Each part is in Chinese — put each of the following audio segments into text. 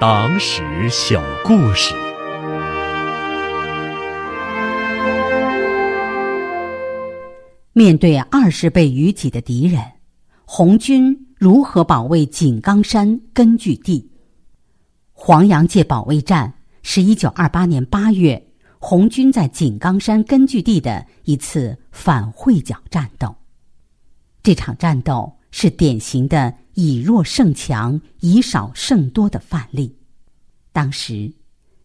党史小故事。面对二十倍于己的敌人，红军如何保卫井冈山根据地？黄洋界保卫战是一九二八年八月红军在井冈山根据地的一次反会剿战斗。这场战斗是典型的以弱胜强、以少胜多的范例。当时，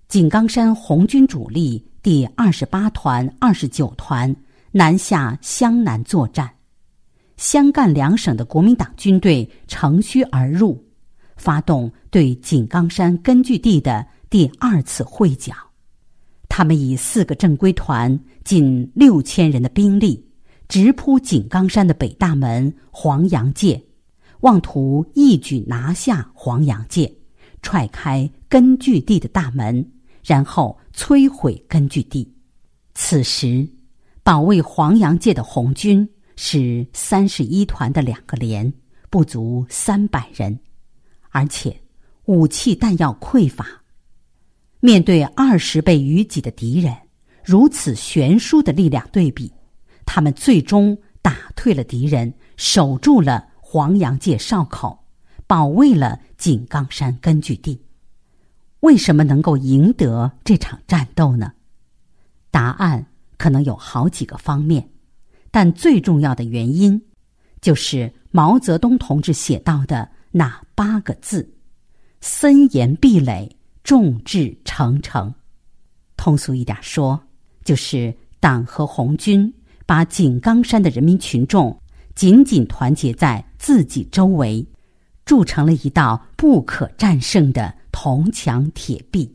井冈山红军主力第二十八团、二十九团。南下湘南作战，湘赣两省的国民党军队乘虚而入，发动对井冈山根据地的第二次会剿。他们以四个正规团、近六千人的兵力，直扑井冈山的北大门黄洋界，妄图一举拿下黄洋界，踹开根据地的大门，然后摧毁根据地。此时。保卫黄洋界的红军是三十一团的两个连，不足三百人，而且武器弹药匮乏。面对二十倍于己的敌人，如此悬殊的力量对比，他们最终打退了敌人，守住了黄洋界哨口，保卫了井冈山根据地。为什么能够赢得这场战斗呢？答案。可能有好几个方面，但最重要的原因，就是毛泽东同志写到的那八个字：“森严壁垒，众志成城。”通俗一点说，就是党和红军把井冈山的人民群众紧紧团结在自己周围，筑成了一道不可战胜的铜墙铁壁。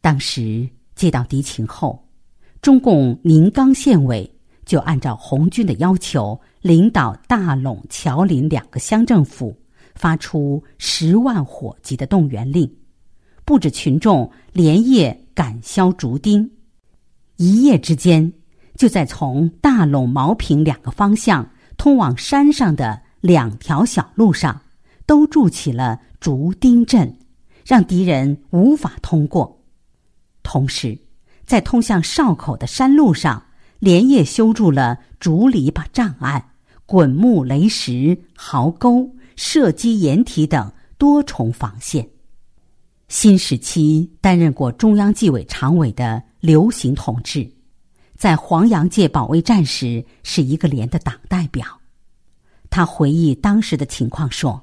当时接到敌情后。中共宁冈县委就按照红军的要求，领导大陇、乔林两个乡政府发出十万火急的动员令，布置群众连夜赶削竹钉。一夜之间，就在从大陇、茅坪两个方向通往山上的两条小路上，都筑起了竹钉阵，让敌人无法通过。同时，在通向哨口的山路上，连夜修筑了竹篱笆障碍、滚木雷石壕沟、射击掩体等多重防线。新时期担任过中央纪委常委的刘行同志，在黄洋界保卫战时是一个连的党代表。他回忆当时的情况说：“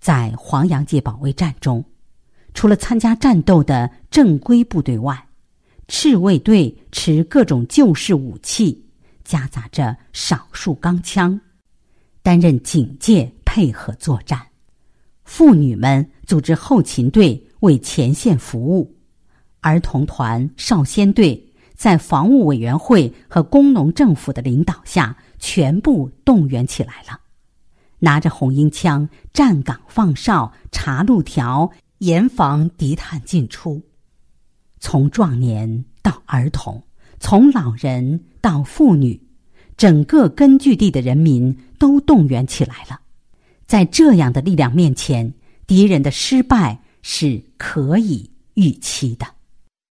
在黄洋界保卫战中，除了参加战斗的正规部队外，赤卫队持各种旧式武器，夹杂着少数钢枪，担任警戒配合作战。妇女们组织后勤队为前线服务，儿童团、少先队在防务委员会和工农政府的领导下，全部动员起来了，拿着红缨枪站岗放哨、查路条，严防敌探进出。从壮年到儿童，从老人到妇女，整个根据地的人民都动员起来了。在这样的力量面前，敌人的失败是可以预期的。